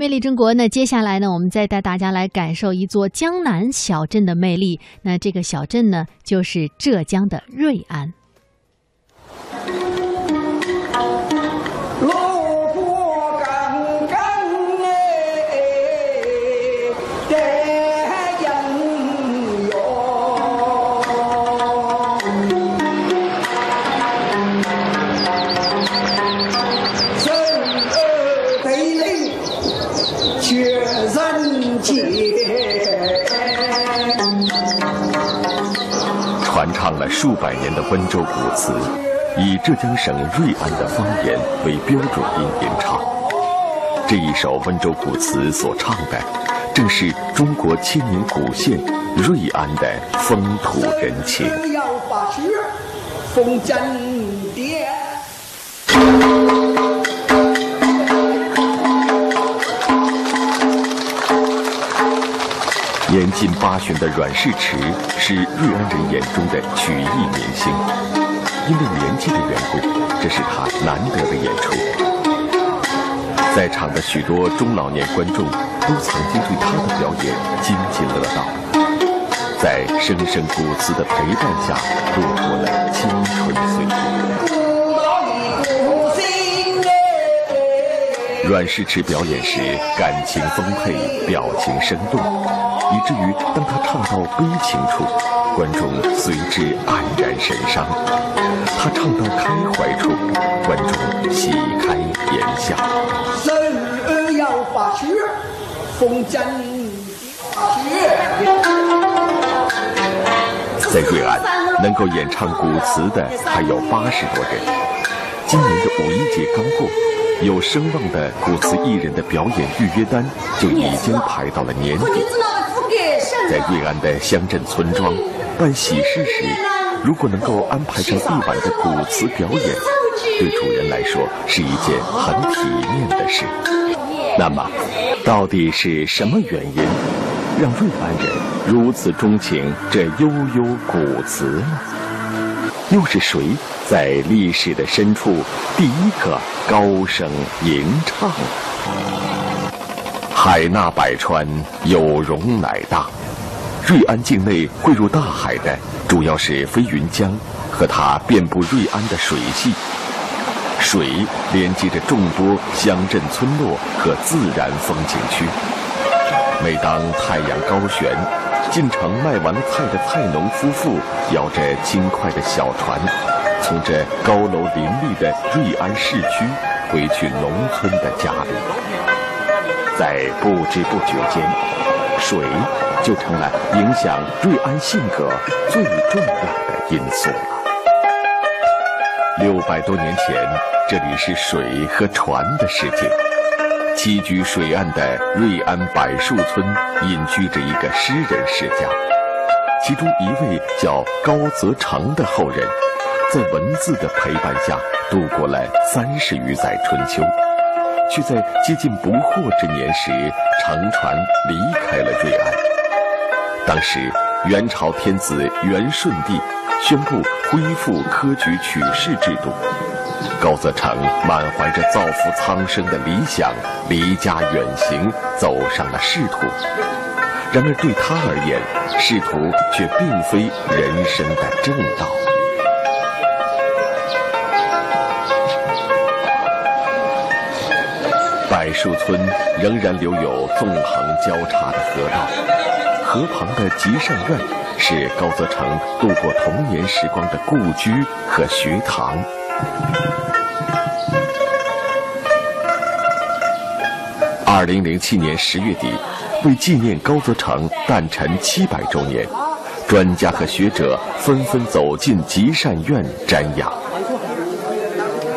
魅力中国那，接下来呢，我们再带大家来感受一座江南小镇的魅力。那这个小镇呢，就是浙江的瑞安。唱了数百年的温州古词，以浙江省瑞安的方言为标准音吟唱。这一首温州古词所唱的，正是中国千年古县瑞安的风土人情。年近八旬的阮世池是瑞安人眼中的曲艺明星，因为年纪的缘故，这是他难得的演出。在场的许多中老年观众都曾经对他的表演津津乐道，在声声古词的陪伴下度过了青春岁月。阮世池表演时感情丰沛，表情生动。以至于当他唱到悲情处，观众随之黯然神伤；他唱到开怀处，观众喜开颜笑。人要发雪，风筝在瑞安，能够演唱古词的还有八十多人。今年的五一节刚过，有声望的古词艺人的表演预约单就已经排到了年底。在瑞安的乡镇村庄办喜事时，如果能够安排上一晚的古词表演，对主人来说是一件很体面的事。那么，到底是什么原因让瑞安人如此钟情这悠悠古词呢？又是谁在历史的深处第一个高声吟唱？海纳百川，有容乃大。瑞安境内汇入大海的，主要是飞云江和它遍布瑞安的水系。水连接着众多乡镇村落和自然风景区。每当太阳高悬，进城卖完了菜的菜农夫妇摇着轻快的小船，从这高楼林立的瑞安市区回去农村的家里。在不知不觉间，水。就成了影响瑞安性格最重要的因素了。六百多年前，这里是水和船的世界。栖居水岸的瑞安柏树村，隐居着一个诗人世家，其中一位叫高则成的后人，在文字的陪伴下度过了三十余载春秋，却在接近不惑之年时乘船离开了瑞安。当时，元朝天子元顺帝宣布恢复科举取士制度，高则成满怀着造福苍生的理想，离家远行，走上了仕途。然而对他而言，仕途却并非人生的正道。柏树村仍然留有纵横交叉的河道。河旁的集善院是高则成度过童年时光的故居和学堂。二零零七年十月底，为纪念高则成诞辰七百周年，专家和学者纷纷走进集善院瞻仰。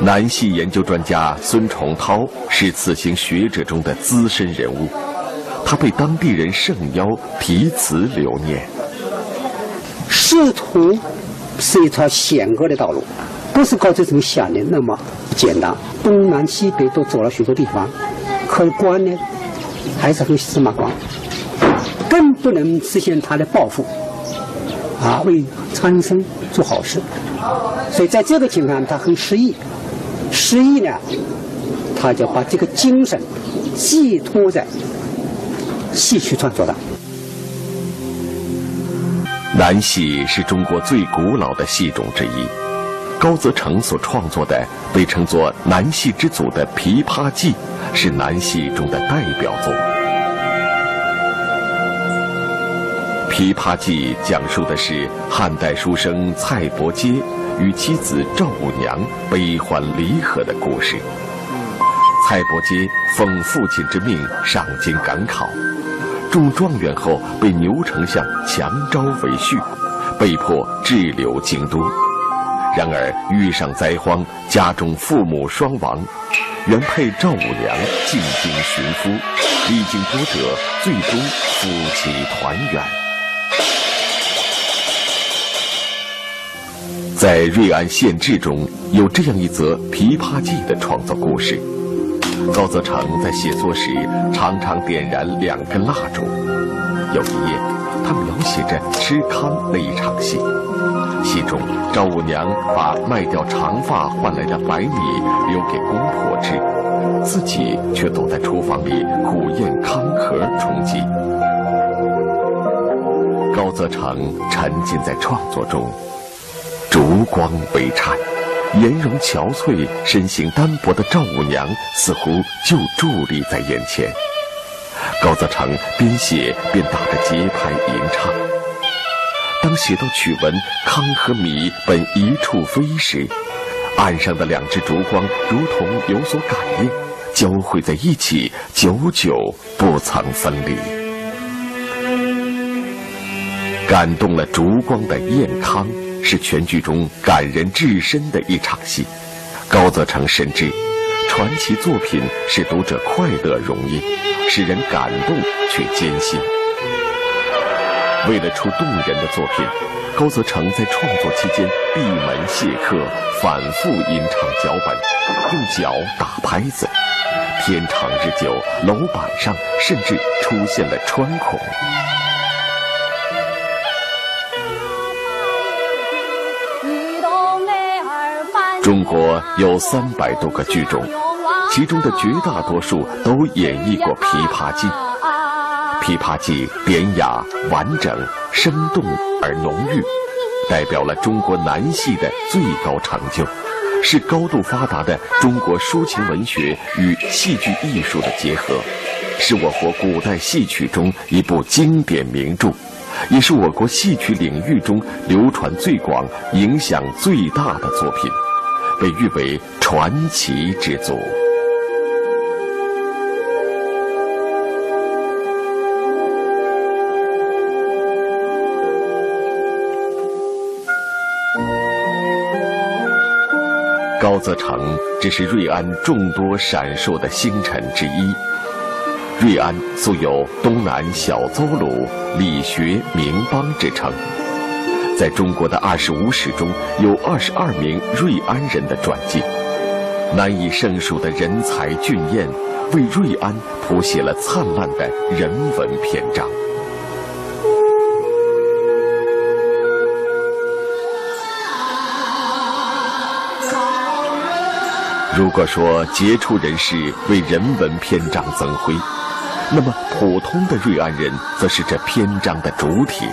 南戏研究专家孙崇涛是此行学者中的资深人物。他被当地人盛邀题词留念。仕途是一条险恶的道路，不是高这种想的那么简单。东南西北都走了许多地方，可官呢还是很司马光，更不能实现他的抱负啊，为苍生做好事。所以在这个情况，他很失意。失意呢，他就把这个精神寄托在戏曲创作上。南戏是中国最古老的戏种之一，高则成所创作的被称作“南戏之祖”的《琵琶记》，是南戏中的代表作。《琵琶记》讲述的是汉代书生蔡伯喈与妻子赵五娘悲欢离合的故事。蔡伯喈奉父亲之命上京赶考。中状元后，被牛丞相强招为婿，被迫滞留京都。然而遇上灾荒，家中父母双亡，原配赵五娘进京寻夫，历经波折，最终夫妻团圆。在《瑞安县志》中有这样一则《琵琶记》的创作故事。高则成在写作时常常点燃两根蜡烛。有一夜，他描写着吃糠那一场戏。戏中，赵五娘把卖掉长发换来的白米留给公婆吃，自己却躲在厨房里苦咽糠壳充饥。高则成沉浸在创作中，烛光微颤。颜容憔悴、身形单薄的赵五娘似乎就伫立在眼前。高则成边写边打着节拍吟唱。当写到曲文“糠和米本一处飞”时，岸上的两只烛光如同有所感应，交汇在一起，久久不曾分离。感动了烛光的燕康。是全剧中感人至深的一场戏。高则成深知，传奇作品使读者快乐容易，使人感动却艰辛。为了出动人的作品，高则成在创作期间闭门谢客，反复吟唱脚本，用脚打拍子。天长日久，楼板上甚至出现了穿孔。中国有三百多个剧种，其中的绝大多数都演绎过《琵琶记》。《琵琶记》典雅、完整、生动而浓郁，代表了中国南戏的最高成就，是高度发达的中国抒情文学与戏剧艺术的结合，是我国古代戏曲中一部经典名著，也是我国戏曲领域中流传最广、影响最大的作品。被誉为传奇之作。高则成只是瑞安众多闪烁的星辰之一。瑞安素有“东南小邹鲁，理学名邦”之称。在中国的二十五史中有二十二名瑞安人的传记，难以胜数的人才俊彦，为瑞安谱写了灿烂的人文篇章。如果说杰出人士为人文篇章增辉，那么普通的瑞安人则是这篇章的主体。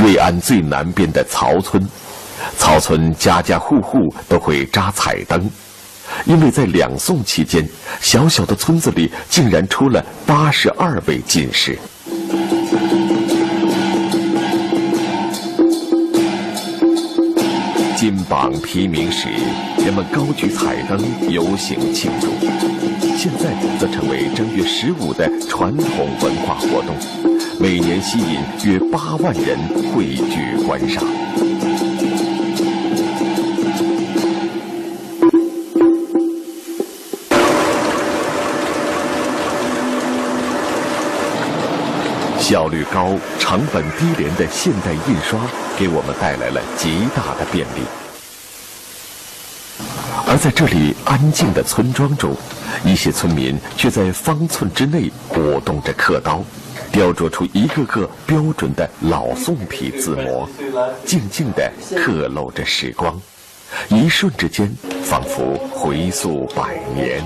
瑞安最南边的曹村，曹村家家户户都会扎彩灯，因为在两宋期间，小小的村子里竟然出了八十二位进士。金榜题名时，人们高举彩灯游行庆祝；现在则成为正月十五的传统文化活动。每年吸引约八万人汇聚观赏。效率高、成本低廉的现代印刷，给我们带来了极大的便利。而在这里安静的村庄中，一些村民却在方寸之内鼓动着刻刀。雕琢出一个个标准的老宋体字模，静静地刻录着时光，一瞬之间，仿佛回溯百年。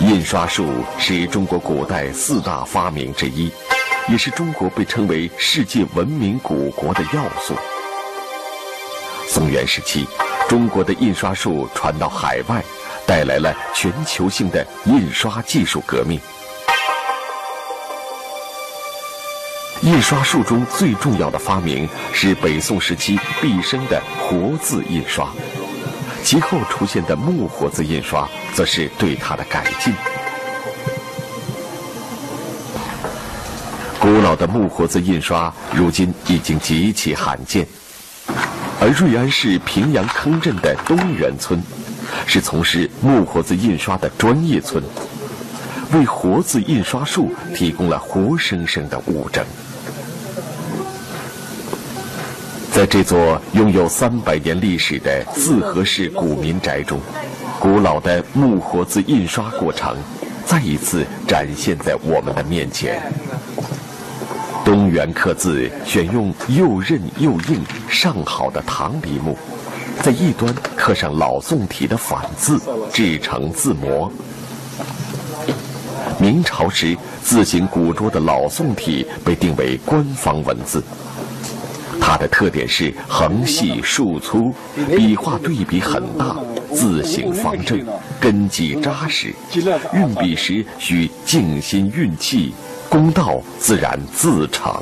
印刷术是中国古代四大发明之一，也是中国被称为世界文明古国的要素。宋元时期，中国的印刷术传到海外，带来了全球性的印刷技术革命。印刷术中最重要的发明是北宋时期毕生的活字印刷。其后出现的木活字印刷，则是对它的改进。古老的木活字印刷，如今已经极其罕见。而瑞安市平阳坑镇的东源村，是从事木活字印刷的专业村，为活字印刷术提供了活生生的物证。在这座拥有三百年历史的四合式古民宅中，古老的木活字印刷过程再一次展现在我们的面前。中原刻字选用又韧又硬、上好的唐梨木，在一端刻上老宋体的反字，制成字模。明朝时，字形古拙的老宋体被定为官方文字。它的特点是横细竖粗，笔画对比很大，字形方正，根基扎实。运笔时需静心运气，公道自然自成。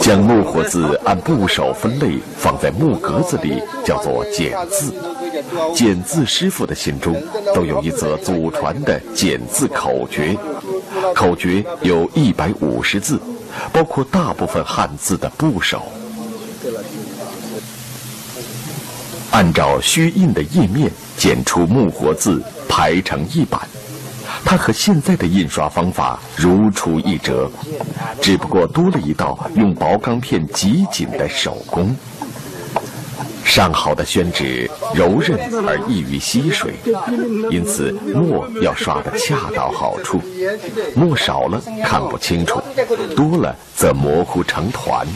将木活字按部首分类放在木格子里，叫做简字。简字师傅的心中都有一则祖传的简字口诀。口诀有一百五十字，包括大部分汉字的部首。按照虚印的页面剪出木活字，排成一版。它和现在的印刷方法如出一辙，只不过多了一道用薄钢片挤紧的手工。上好的宣纸柔韧而易于吸水，因此墨要刷得恰到好处。墨少了看不清楚，多了则模糊成团。